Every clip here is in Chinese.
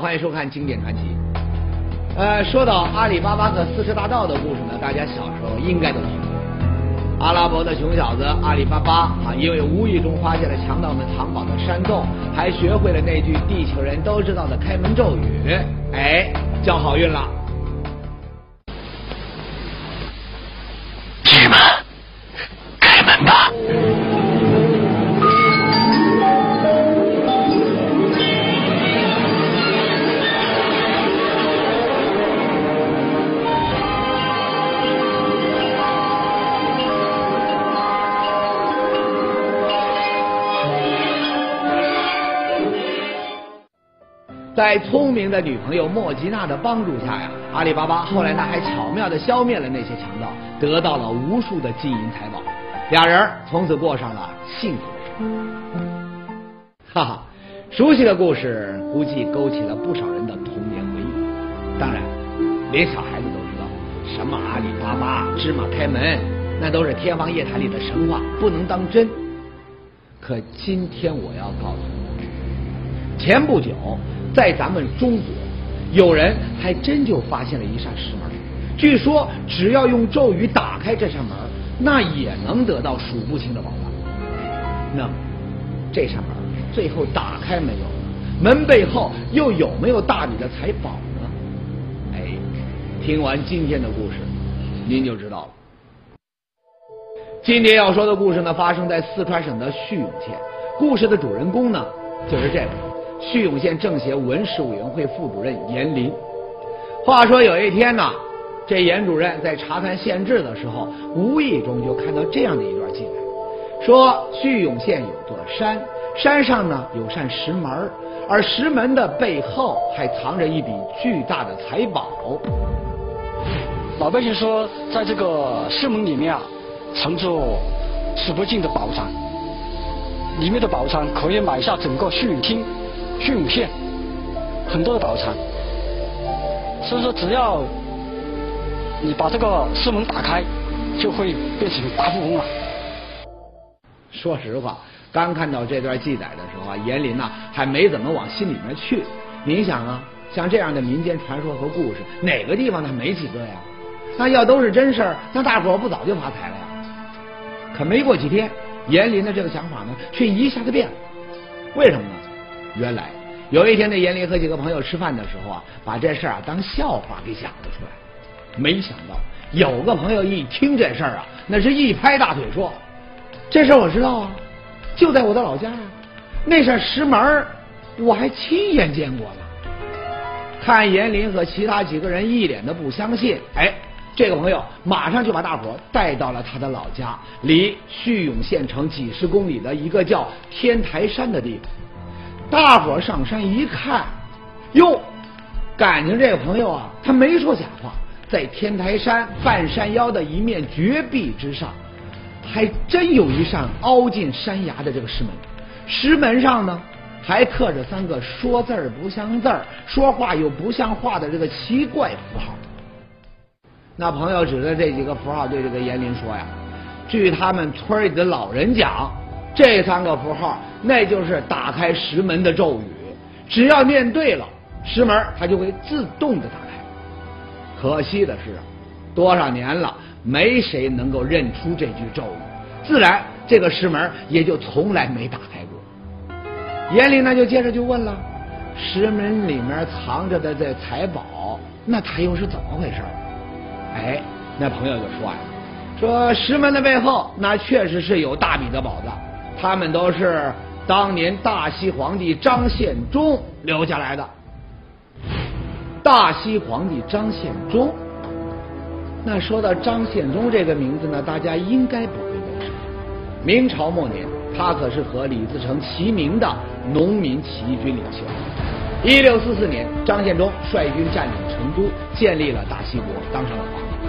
欢迎收看《经典传奇》。呃，说到阿里巴巴和四十大盗的故事呢，大家小时候应该都听过。阿拉伯的穷小子阿里巴巴啊，因为无意中发现了强盗们藏宝的山洞，还学会了那句地球人都知道的开门咒语，哎，交好运了。在聪明的女朋友莫吉娜的帮助下呀，阿里巴巴后来呢还巧妙的消灭了那些强盗，得到了无数的金银财宝，俩人从此过上了幸福的生活。哈哈，熟悉的故事估计勾起了不少人的童年回忆。当然，连小孩子都知道，什么阿里巴巴、芝麻开门，那都是天方夜谭里的神话，不能当真。可今天我要告诉你，前不久。在咱们中国，有人还真就发现了一扇石门，据说只要用咒语打开这扇门，那也能得到数不清的宝藏。那么，这扇门最后打开没有？门背后又有没有大笔的财宝呢？哎，听完今天的故事，您就知道了。今天要说的故事呢，发生在四川省的叙永县，故事的主人公呢，就是这位。叙永县政协文史委员会副主任严林。话说有一天呢，这严主任在查看县志的时候，无意中就看到这样的一段记载：说叙永县有座山，山上呢有扇石门，而石门的背后还藏着一笔巨大的财宝。老百姓说，在这个石门里面啊，藏着数不尽的宝藏，里面的宝藏可以买下整个叙永厅。叙永县很多的宝藏，所以说只要你把这个石门打开，就会变成大富翁了。说实话，刚看到这段记载的时候啊，严林呐还没怎么往心里面去。您想啊，像这样的民间传说和故事，哪个地方它没几个呀？那要都是真事儿，那大伙不早就发财了呀？可没过几天，严林的这个想法呢，却一下子变了。为什么呢？原来有一天，这严林和几个朋友吃饭的时候啊，把这事儿啊当笑话给讲了出来。没想到有个朋友一听这事儿啊，那是一拍大腿说：“这事儿我知道啊，就在我的老家啊，那扇石门我还亲眼见过了。”看严林和其他几个人一脸的不相信，哎，这个朋友马上就把大伙带到了他的老家，离叙永县城几十公里的一个叫天台山的地方。大伙上山一看，哟，感情这个朋友啊，他没说假话，在天台山半山腰的一面绝壁之上，还真有一扇凹进山崖的这个石门。石门上呢，还刻着三个说字儿不像字儿、说话又不像话的这个奇怪符号。那朋友指着这几个符号对这个严林说呀：“据他们村里的老人讲。”这三个符号，那就是打开石门的咒语。只要念对了，石门它就会自动的打开。可惜的是，多少年了，没谁能够认出这句咒语，自然这个石门也就从来没打开过。严林呢，就接着就问了：石门里面藏着的这财宝，那它又是怎么回事？哎，那朋友就说呀：说石门的背后，那确实是有大笔的宝藏。他们都是当年大西皇帝张献忠留下来的。大西皇帝张献忠，那说到张献忠这个名字呢，大家应该不会陌生。明朝末年，他可是和李自成齐名的农民起义军领袖。一六四四年，张献忠率军占领成都，建立了大西国，当上了皇帝。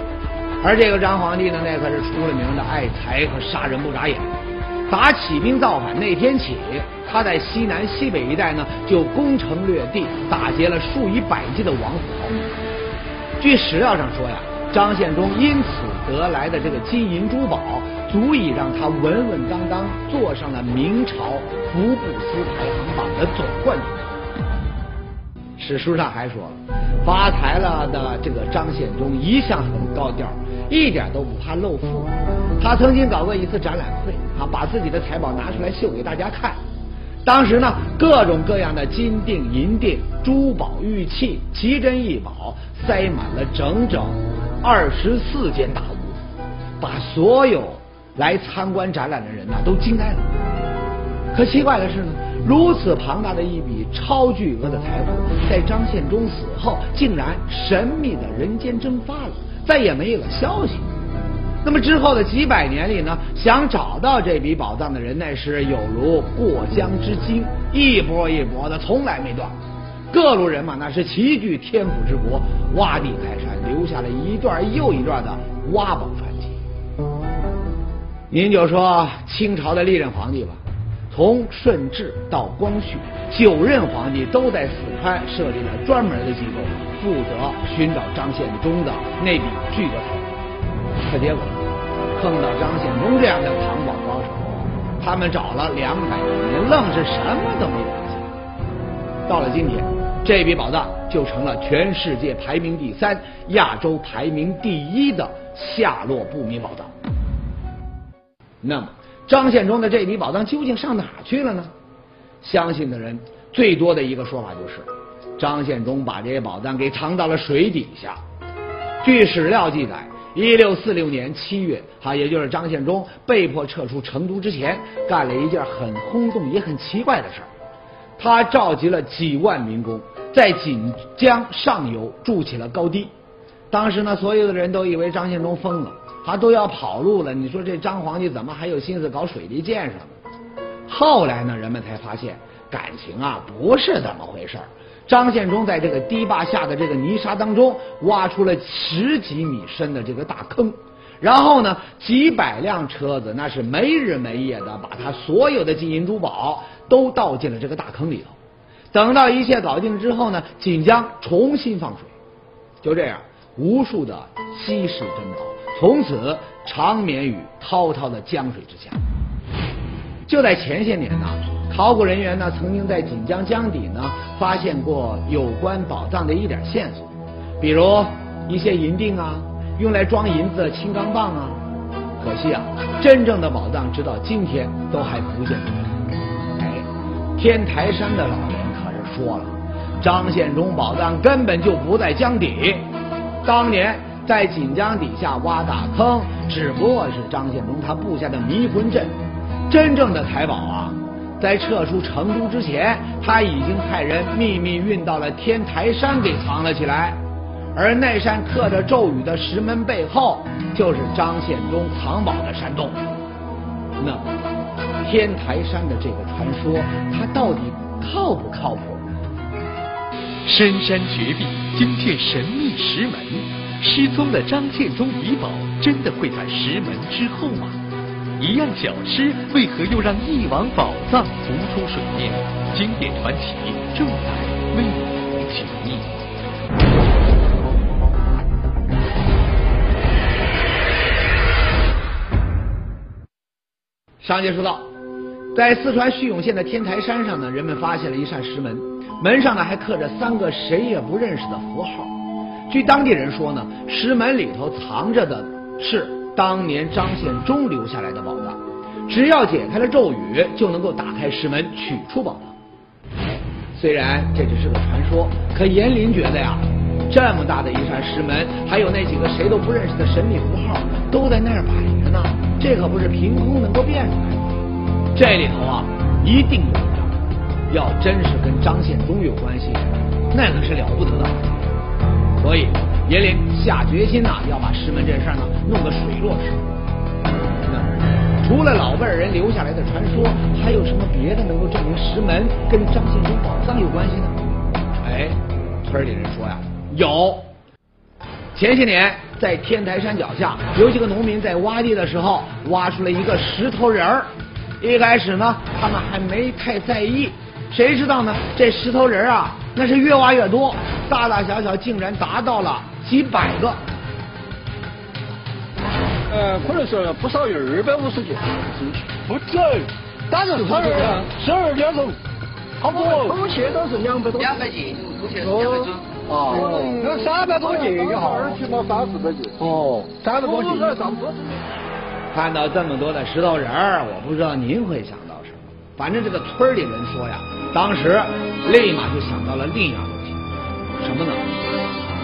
而这个张皇帝呢，那可是出了名的爱财和杀人不眨眼。打起兵造反那天起，他在西南西北一带呢，就攻城略地，打劫了数以百计的王府豪。据史料上说呀，张献忠因此得来的这个金银珠宝，足以让他稳稳当当坐上了明朝福布斯排行榜的总冠军。史书上还说了，发财了的这个张献忠一向很高调，一点都不怕露富。他曾经搞过一次展览会，啊，把自己的财宝拿出来秀给大家看。当时呢，各种各样的金锭、银锭、珠宝、玉器、奇珍异宝，塞满了整整二十四间大屋，把所有来参观展览的人呐都惊呆了。可奇怪的是呢，如此庞大的一笔超巨额的财富，在张献忠死后，竟然神秘的人间蒸发了，再也没有了消息。那么之后的几百年里呢，想找到这笔宝藏的人，那是有如过江之鲸，一波一波的，从来没断。各路人马那是齐聚天府之国，挖地开山，留下了一段又一段的挖宝传奇。您就说清朝的历任皇帝吧，从顺治到光绪，九任皇帝都在四川设立了专门的机构，负责寻找张献忠的那笔巨额财富。可结果，碰到张献忠这样的藏宝高手，他们找了两百多年，愣是什么都没发现。到了今天，这笔宝藏就成了全世界排名第三、亚洲排名第一的下落不明宝藏。那么，张献忠的这笔宝藏究竟上哪去了呢？相信的人最多的一个说法就是，张献忠把这些宝藏给藏到了水底下。据史料记载。一六四六年七月，哈，也就是张献忠被迫撤出成都之前，干了一件很轰动也很奇怪的事儿。他召集了几万民工，在锦江上游筑起了高堤。当时呢，所有的人都以为张献忠疯了，他都要跑路了。你说这张皇帝怎么还有心思搞水利建设呢？后来呢，人们才发现感情啊不是这么回事儿。张献忠在这个堤坝下的这个泥沙当中挖出了十几米深的这个大坑，然后呢，几百辆车子那是没日没夜的把他所有的金银珠宝都倒进了这个大坑里头。等到一切搞定之后呢，锦江重新放水，就这样，无数的稀世珍宝从此长眠于滔滔的江水之下。就在前些年呢。考古人员呢，曾经在锦江江底呢发现过有关宝藏的一点线索，比如一些银锭啊，用来装银子的青钢棒啊。可惜啊，真正的宝藏直到今天都还不见。哎，天台山的老人可是说了，张献忠宝藏根本就不在江底，当年在锦江底下挖大坑，只不过是张献忠他布下的迷魂阵，真正的财宝啊。在撤出成都之前，他已经派人秘密运到了天台山给藏了起来，而那扇刻着咒语的石门背后，就是张献忠藏宝的山洞。那，天台山的这个传说，它到底靠不靠谱？深山绝壁惊现神秘石门，失踪的张献忠遗宝真的会在石门之后吗？一样小吃为何又让一网宝藏浮出水面？经典传奇正在为你解密。上节说到，在四川叙永县的天台山上呢，人们发现了一扇石门，门上呢还刻着三个谁也不认识的符号。据当地人说呢，石门里头藏着的是。当年张献忠留下来的宝藏，只要解开了咒语，就能够打开石门取出宝藏。虽然这只是个传说，可严林觉得呀，这么大的一扇石门，还有那几个谁都不认识的神秘符号，都在那儿摆着呢，这可不是凭空能够变出来的。这里头啊，一定有账。要真是跟张献忠有关系，那可是了不得的。所以。严林下决心呐，要把石门这事儿呢弄个水落石出。除了老辈人留下来的传说，还有什么别的能够证明石门跟张献忠宝藏有关系呢？哎，村里人说呀，有。前些年在天台山脚下，有几个农民在挖地的时候，挖出了一个石头人儿。一开始呢，他们还没太在意，谁知道呢？这石头人啊，那是越挖越多，大大小小竟然达到了。几百个，呃，可能是不少于。二百五十件，不止，打着差二十二点钟，差不多。偷窃都是两百多，两百斤，偷窃两百斤。哦，有三百多斤也好，起码三四百斤。哦，三百多斤。看到这么多的石头人儿，我不知道您会想到什么。反正这个村里人说呀，当时立马就想到了另一样什么呢？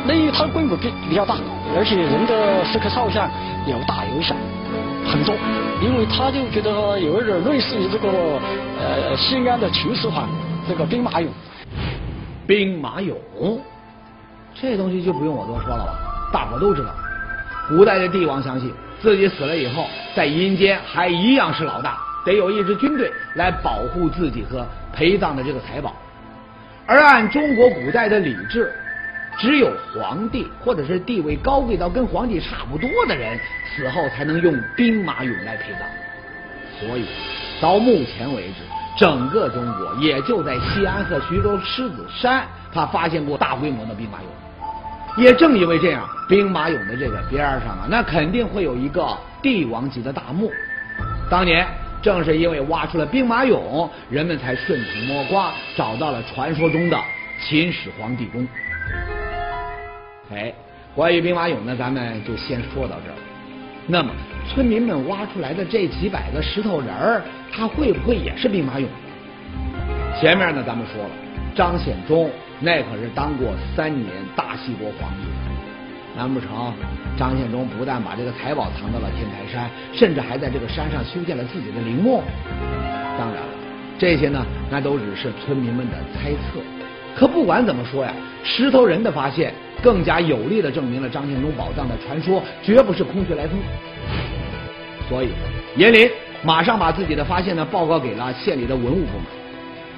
那因为它规模比比较大，而且人的石刻造像有大有小，很多。因为他就觉得有一点类似于这个呃西安的秦始皇这个兵马俑。兵马俑，这东西就不用我多说了吧，大伙都知道。古代的帝王相信自己死了以后，在阴间还一样是老大，得有一支军队来保护自己和陪葬的这个财宝。而按中国古代的礼制。只有皇帝或者是地位高贵到跟皇帝差不多的人死后才能用兵马俑来陪葬，所以到目前为止，整个中国也就在西安和徐州狮子山，他发现过大规模的兵马俑。也正因为这样，兵马俑的这个边上啊，那肯定会有一个帝王级的大墓。当年正是因为挖出了兵马俑，人们才顺藤摸瓜找到了传说中的秦始皇帝宫。哎，关于兵马俑呢，咱们就先说到这儿。那么，村民们挖出来的这几百个石头人儿，他会不会也是兵马俑？前面呢，咱们说了，张献忠那可是当过三年大西国皇帝。难不成张献忠不但把这个财宝藏到了天台山，甚至还在这个山上修建了自己的陵墓？当然了，这些呢，那都只是村民们的猜测。可不管怎么说呀，石头人的发现。更加有力的证明了张献忠宝藏的传说绝不是空穴来风，所以严林马上把自己的发现呢报告给了县里的文物部门。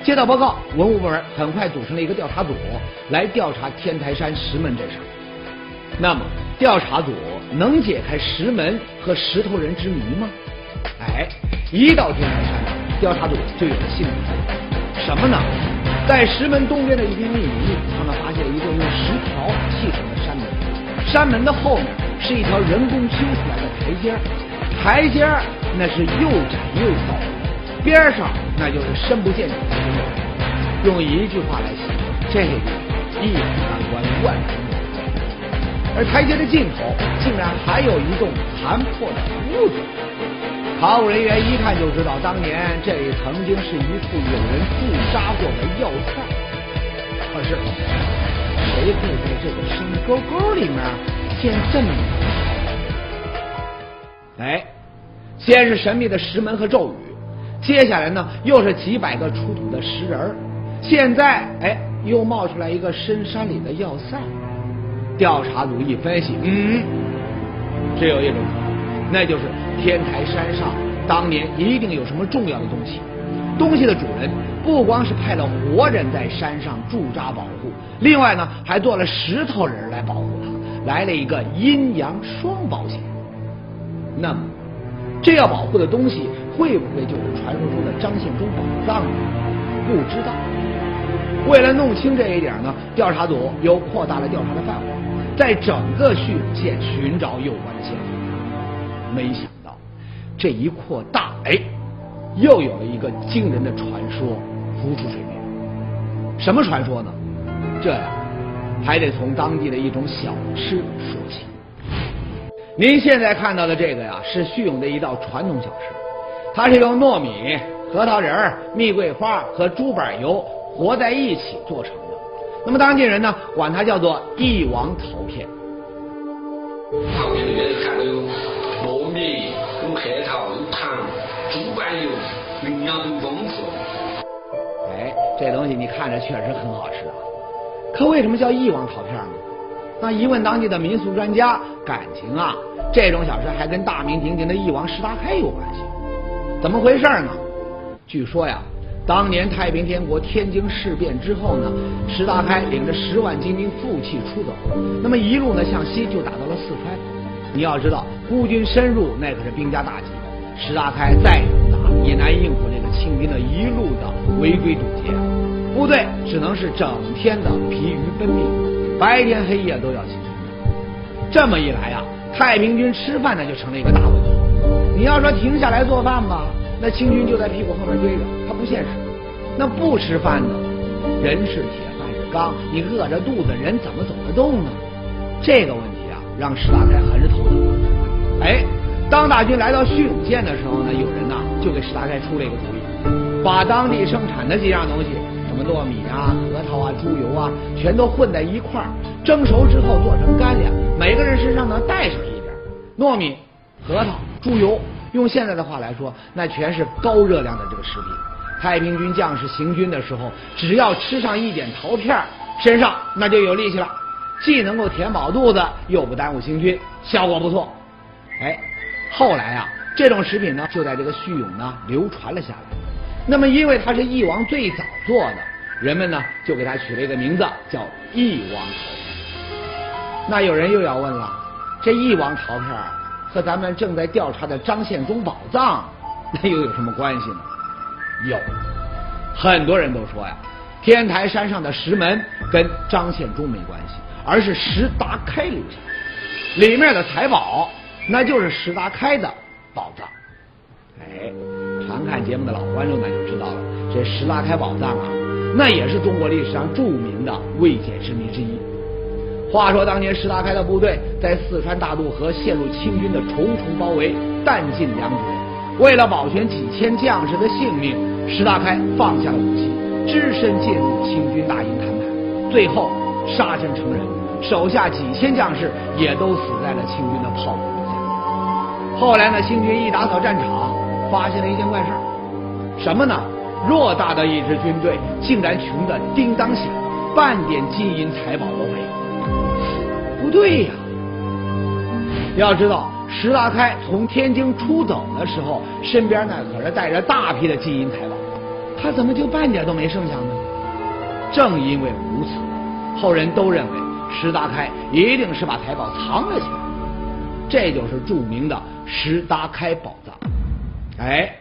接到报告，文物部门很快组成了一个调查组来调查天台山石门这事。那么，调查组能解开石门和石头人之谜吗？哎，一到天台山，调查组就有了新的发现，什么呢？在石门东边的一片密林里，他们发现了一座用石条砌成的山门。山门的后面是一条人工修出来的台阶，台阶那是又窄又陡，边上那就是深不见底的深渊。用一句话来形容，这个一览关，万人迷。而台阶的尽头，竟然还有一栋残破的屋子。考古人员一看就知道，当年这里曾经是一处有人驻扎过的要塞。可是，谁会在这个深沟沟里面建这么一座？哎，先是神秘的石门和咒语，接下来呢又是几百个出土的石人现在哎又冒出来一个深山里的要塞。调查组一分析，嗯，只有一种可能，那就是。天台山上当年一定有什么重要的东西，东西的主人不光是派了活人在山上驻扎保护，另外呢还做了石头人来保护他，来了一个阴阳双保险。那么，这要保护的东西会不会就是传说中的张献忠宝藏呢？不知道。为了弄清这一点呢，调查组又扩大了调查的范围，在整个叙永县寻找有关的线索，没想到。这一扩大，哎，又有了一个惊人的传说浮出水面。什么传说呢？这呀，还得从当地的一种小吃说起。您现在看到的这个呀，是叙永的一道传统小吃，它是用糯米、核桃仁、蜜桂花和猪板油和在一起做成。那么当地人呢，管它叫做“帝王桃片”。桃片里面含有糯米。核桃、糖、猪板油，营养很丰富。哎，这东西你看着确实很好吃啊。可为什么叫翼王桃片呢？那一问当地的民俗专家，感情啊，这种小吃还跟大名鼎鼎的翼王石达开有关系。怎么回事呢？据说呀，当年太平天国天津事变之后呢，石达开领着十万精兵负气出走，那么一路呢向西就打到了四川。你要知道。孤军深入，那可是兵家大忌。石达开再勇打，也难应付这个清军的一路的围追堵截，部队只能是整天的疲于奔命，白天黑夜都要起身。这么一来呀，太平军吃饭那就成了一个大问题。你要说停下来做饭吧，那清军就在屁股后面追着，不现实。那不吃饭呢？人是铁，饭是钢，你饿着肚子，人怎么走得动呢？这个问题啊，让石达开很是头疼。哎，当大军来到叙永县的时候呢，有人呐就给石达开出了一个主意，把当地生产的几样东西，什么糯米啊、核桃啊、猪油啊，全都混在一块儿，蒸熟之后做成干粮，每个人身上呢带上一点。糯米、核桃、猪油，用现在的话来说，那全是高热量的这个食品。太平军将士行军的时候，只要吃上一点桃片，身上那就有力气了。既能够填饱肚子，又不耽误行军，效果不错。哎，后来啊，这种食品呢，就在这个叙永呢流传了下来。那么，因为它是翼王最早做的，人们呢就给它取了一个名字，叫翼王桃片。那有人又要问了，这翼王桃片和咱们正在调查的张献忠宝藏，那又有什么关系呢？有，很多人都说呀，天台山上的石门跟张献忠没关系。而是石达开留下，里面的财宝那就是石达开的宝藏。哎，常看节目的老观众呢就知道了，这石达开宝藏啊，那也是中国历史上著名的未解之谜之一。话说当年石达开的部队在四川大渡河陷入清军的重重包围，弹尽粮绝，为了保全几千将士的性命，石达开放下了武器，只身进入清军大营谈判，最后。杀身成仁，手下几千将士也都死在了清军的炮火之下。后来呢，清军一打扫战场，发现了一件怪事儿，什么呢？偌大的一支军队，竟然穷得叮当响，半点金银财宝都没有。不对呀！要知道，石达开从天津出走的时候，身边那可是带着大批的金银财宝，他怎么就半点都没剩下呢？正因为如此。后人都认为石达开一定是把财宝藏了起来，这就是著名的石达开宝藏。哎，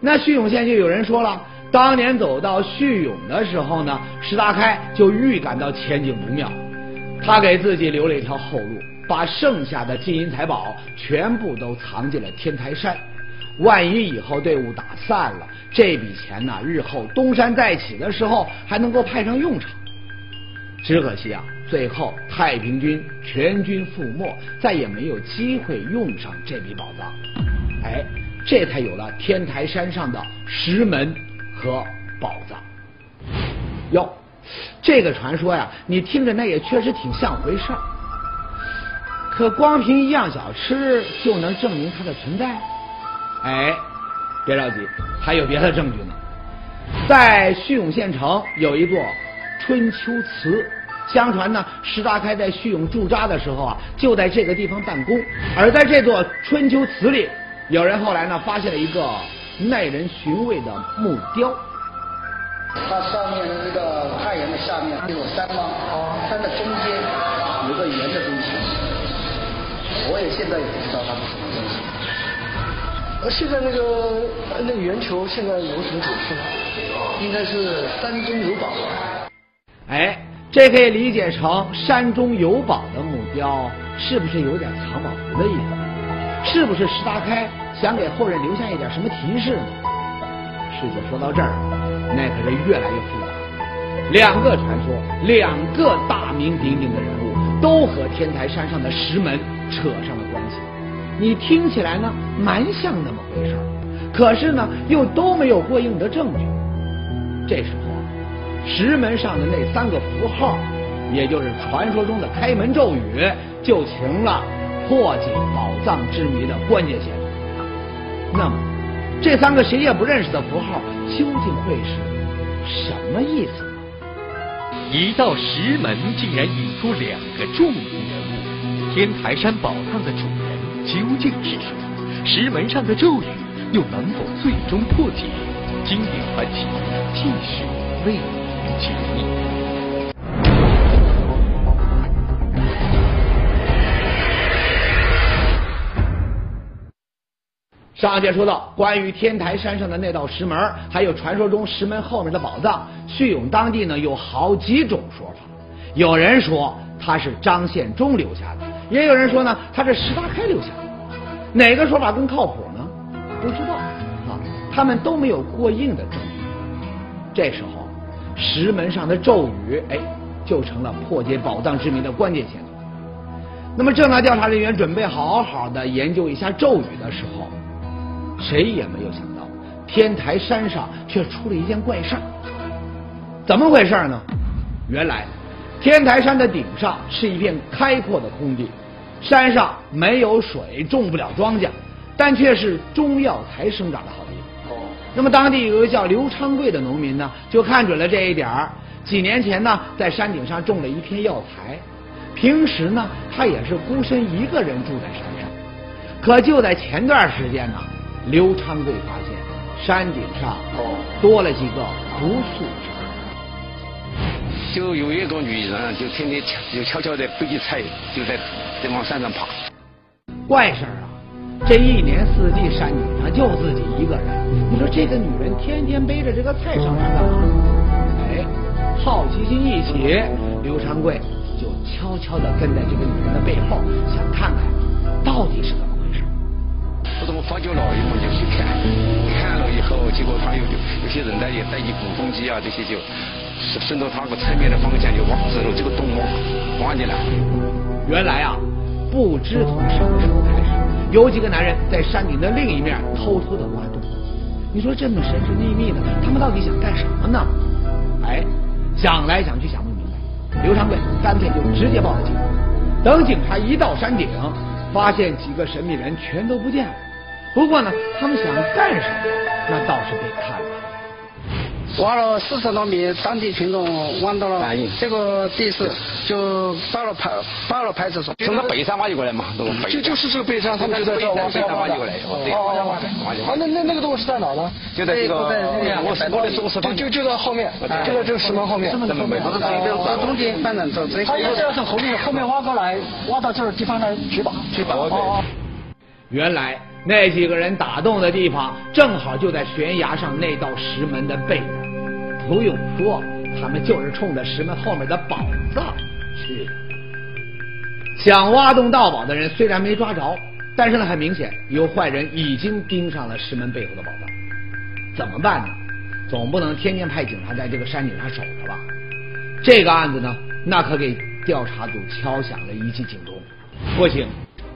那叙永县就有人说了，当年走到叙永的时候呢，石达开就预感到前景不妙，他给自己留了一条后路，把剩下的金银财宝全部都藏进了天台山，万一以后队伍打散了，这笔钱呢，日后东山再起的时候还能够派上用场。只可惜啊，最后太平军全军覆没，再也没有机会用上这笔宝藏。哎，这才有了天台山上的石门和宝藏。哟，这个传说呀，你听着那也确实挺像回事儿。可光凭一样小吃就能证明它的存在？哎，别着急，还有别的证据呢。在叙永县城有一座。春秋祠，相传呢，石达开在叙永驻扎的时候啊，就在这个地方办公。而在这座春秋祠里，有人后来呢，发现了一个耐人寻味的木雕。它上面的这个太阳的下面有山吗？哦，山的中间有个圆的东西。我也现在也不知道它是什么东西。现在那个那个圆球现在有什么主题呢？应该是山中有宝。哎，这可以理解成山中有宝的木雕，是不是有点藏宝图的意思？是不是石达开想给后人留下一点什么提示呢？事情说到这儿，那可是越来越复杂。两个传说，两个大名鼎鼎的人物，都和天台山上的石门扯上了关系。你听起来呢，蛮像那么回事可是呢，又都没有过硬的证据。这时候。石门上的那三个符号，也就是传说中的开门咒语，就成了破解宝藏之谜的关键线索。那么，这三个谁也不认识的符号，究竟会是什么意思呢？一道石门竟然引出两个著名人物，天台山宝藏的主人究竟是谁？石门上的咒语又能否最终破解？经典传奇继续为您。解密。上节说到，关于天台山上的那道石门，还有传说中石门后面的宝藏，叙永当地呢有好几种说法。有人说他是张献忠留下的，也有人说呢他是石达开留下的。哪个说法更靠谱呢？不知道啊，他们都没有过硬的证据。这时候石门上的咒语，哎，就成了破解宝藏之谜的关键线索。那么，正当调查人员准备好好的研究一下咒语的时候，谁也没有想到，天台山上却出了一件怪事儿。怎么回事呢？原来，天台山的顶上是一片开阔的空地，山上没有水，种不了庄稼，但却是中药材生长的好地。哦。那么，当地有个叫刘昌贵的农民呢，就看准了这一点儿。几年前呢，在山顶上种了一片药材。平时呢，他也是孤身一个人住在山上。可就在前段时间呢，刘昌贵发现山顶上哦多了几个不速。就有一个女人，就天天就悄悄的背着菜，就在在往山上爬。怪事儿啊！这一年四季山顶上就自己一个人。你说这个女人天天背着这个菜上山干嘛？哎，好奇心一起，刘长贵就悄悄的跟在这个女人的背后，想看看到底是怎么回事。不怎么发觉老，以后就去看，看了以后，结果他有有些人呢也带起鼓风机啊，这些就。顺着他那个侧面的方向就往走了这个洞挖挖进来。原来啊，不知从什么时候开始，有几个男人在山顶的另一面偷偷的挖洞。你说这么神神秘秘的，他们到底想干什么呢？哎，想来想去想不明白，刘长贵干脆就直接报了警。等警察一到山顶，发现几个神秘人全都不见了。不过呢，他们想干什么，那倒是得看。挖了四十多米，当地群众挖到了这个地势，就报了派报了派出所。从那北山挖掘过来嘛？就就是这个北山，他们就在这挖。北山挖掘过来。哦哦。那那那个洞是在哪呢？就在这个我我的石就就就在后面，就在这个石门后面。他也是要从后面后面挖过来，挖到这个地方来取宝。取宝。哦。原来那几个人打洞的地方，正好就在悬崖上那道石门的背面。不用说，他们就是冲着石门后面的宝藏去的。想挖洞盗宝的人虽然没抓着，但是呢，很明显有坏人已经盯上了石门背后的宝藏。怎么办呢？总不能天天派警察在这个山顶上守着吧？这个案子呢，那可给调查组敲响了一记警钟。不行，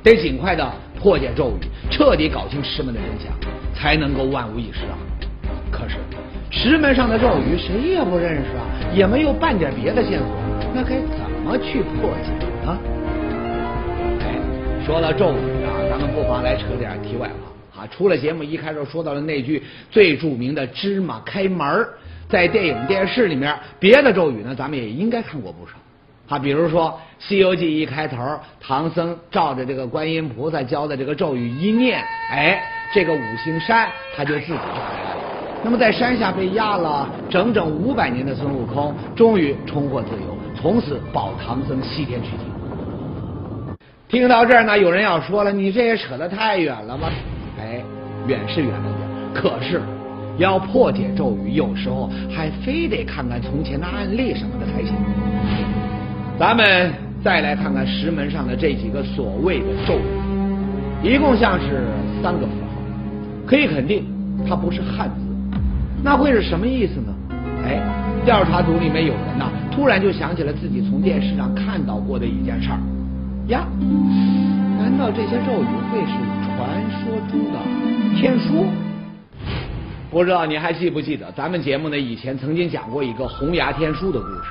得尽快的破解咒语，彻底搞清石门的真相，才能够万无一失啊！可是。石门上的咒语谁也不认识啊，也没有半点别的线索，那该怎么去破解呢？哎，说到咒语啊，咱们不妨来扯点题外话啊。除了节目一开始说到的那句最著名的“芝麻开门”，在电影电视里面，别的咒语呢，咱们也应该看过不少啊。比如说《西游记》一开头，唐僧照着这个观音菩萨教的这个咒语一念，哎，这个五行山他就自己就来了。那么，在山下被压了整整五百年的孙悟空，终于重获自由，从此保唐僧西天取经。听到这儿呢，有人要说了：“你这也扯得太远了吧？”哎，远是远了点，可是要破解咒语，有时候还非得看看从前的案例什么的才行。咱们再来看看石门上的这几个所谓的咒语，一共像是三个符号，可以肯定它不是汉字。那会是什么意思呢？哎，调查组里面有人呐，突然就想起了自己从电视上看到过的一件事儿呀。难道这些咒语会是传说中的天书？不知道你还记不记得，咱们节目呢以前曾经讲过一个红崖天书的故事，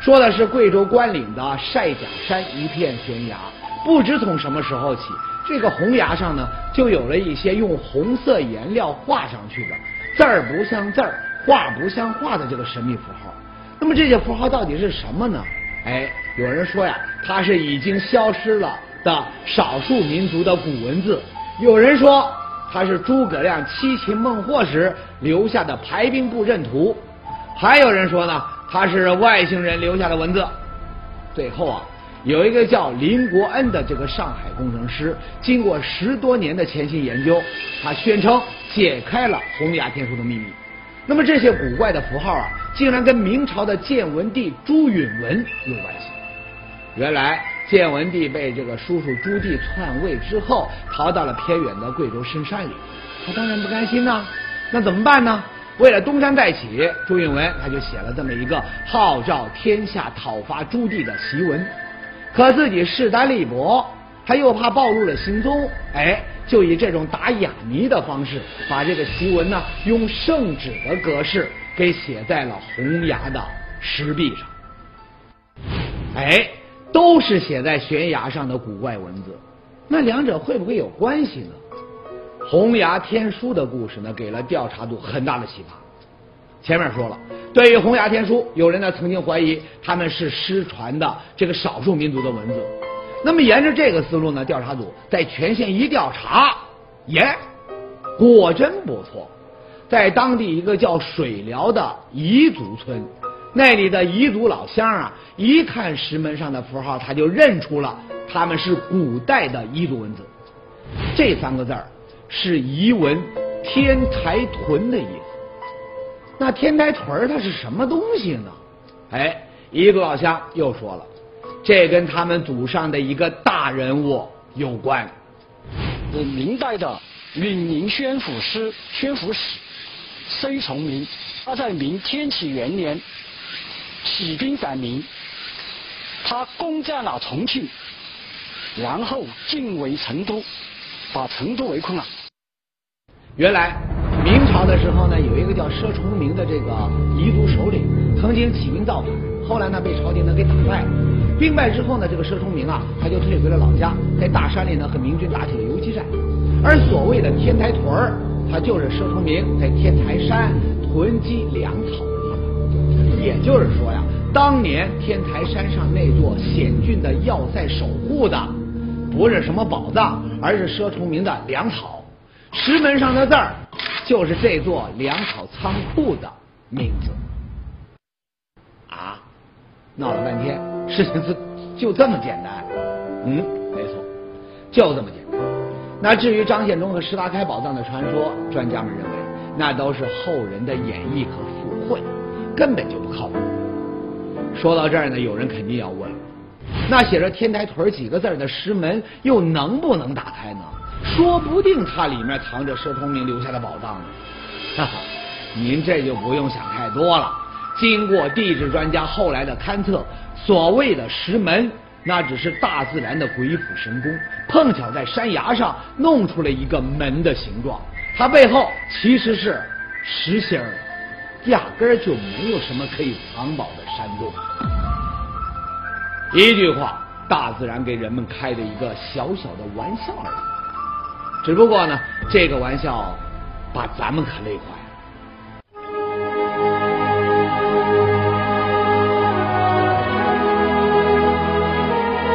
说的是贵州关岭的晒甲山一片悬崖，不知从什么时候起，这个红崖上呢就有了一些用红色颜料画上去的。字儿不像字儿，画不像画的这个神秘符号，那么这些符号到底是什么呢？哎，有人说呀，它是已经消失了的少数民族的古文字；有人说它是诸葛亮七擒孟获时留下的排兵布阵图；还有人说呢，它是外星人留下的文字。最后啊，有一个叫林国恩的这个上海工程师，经过十多年的潜心研究，他宣称。解开了红崖天书的秘密，那么这些古怪的符号啊，竟然跟明朝的建文帝朱允文有关系。原来建文帝被这个叔叔朱棣篡位之后，逃到了偏远的贵州深山里，他当然不甘心呐。那怎么办呢？为了东山再起，朱允文他就写了这么一个号召天下讨伐朱棣的檄文。可自己势单力薄，他又怕暴露了行踪，哎，就以这种打哑谜的方式，把这个檄文呢用圣旨的格式给写在了洪崖的石壁上。哎，都是写在悬崖上的古怪文字，那两者会不会有关系呢？洪崖天书的故事呢，给了调查组很大的启发。前面说了，对于洪崖天书，有人呢曾经怀疑他们是失传的这个少数民族的文字。那么沿着这个思路呢，调查组在全县一调查，耶，果真不错，在当地一个叫水寮的彝族村，那里的彝族老乡啊，一看石门上的符号，他就认出了他们是古代的彝族文字。这三个字儿。是彝文“天台屯”的意思。那天台屯它是什么东西呢？哎，一个老乡又说了，这跟他们祖上的一个大人物有关。明代的允宁宣抚司宣抚使崔崇明，他在明天启元年起兵反明，他攻占了重庆，然后进围成都，把成都围困了。原来明朝的时候呢，有一个叫佘崇明的这个彝族首领，曾经起兵造反，后来呢被朝廷呢给打败了。兵败之后呢，这个佘崇明啊，他就退回了老家，在大山里呢和明军打起了游击战。而所谓的天台屯儿，它就是佘崇明在天台山囤积粮草的地方。也就是说呀，当年天台山上那座险峻的要塞守护的，不是什么宝藏，而是佘崇明的粮草。石门上的字儿，就是这座粮草仓库的名字。啊，闹了半天，事情是就这么简单？嗯，没错，就这么简单。那至于张献忠和石达开宝藏的传说，专家们认为那都是后人的演绎和附会，根本就不靠谱。说到这儿呢，有人肯定要问：那写着“天台屯”几个字的石门，又能不能打开呢？说不定它里面藏着佘崇明留下的宝藏呢。哈哈，您这就不用想太多了。经过地质专家后来的勘测，所谓的石门，那只是大自然的鬼斧神工，碰巧在山崖上弄出了一个门的形状。它背后其实是实心儿，压根儿就没有什么可以藏宝的山洞。一句话，大自然给人们开的一个小小的玩笑而已。只不过呢，这个玩笑把咱们可累坏了。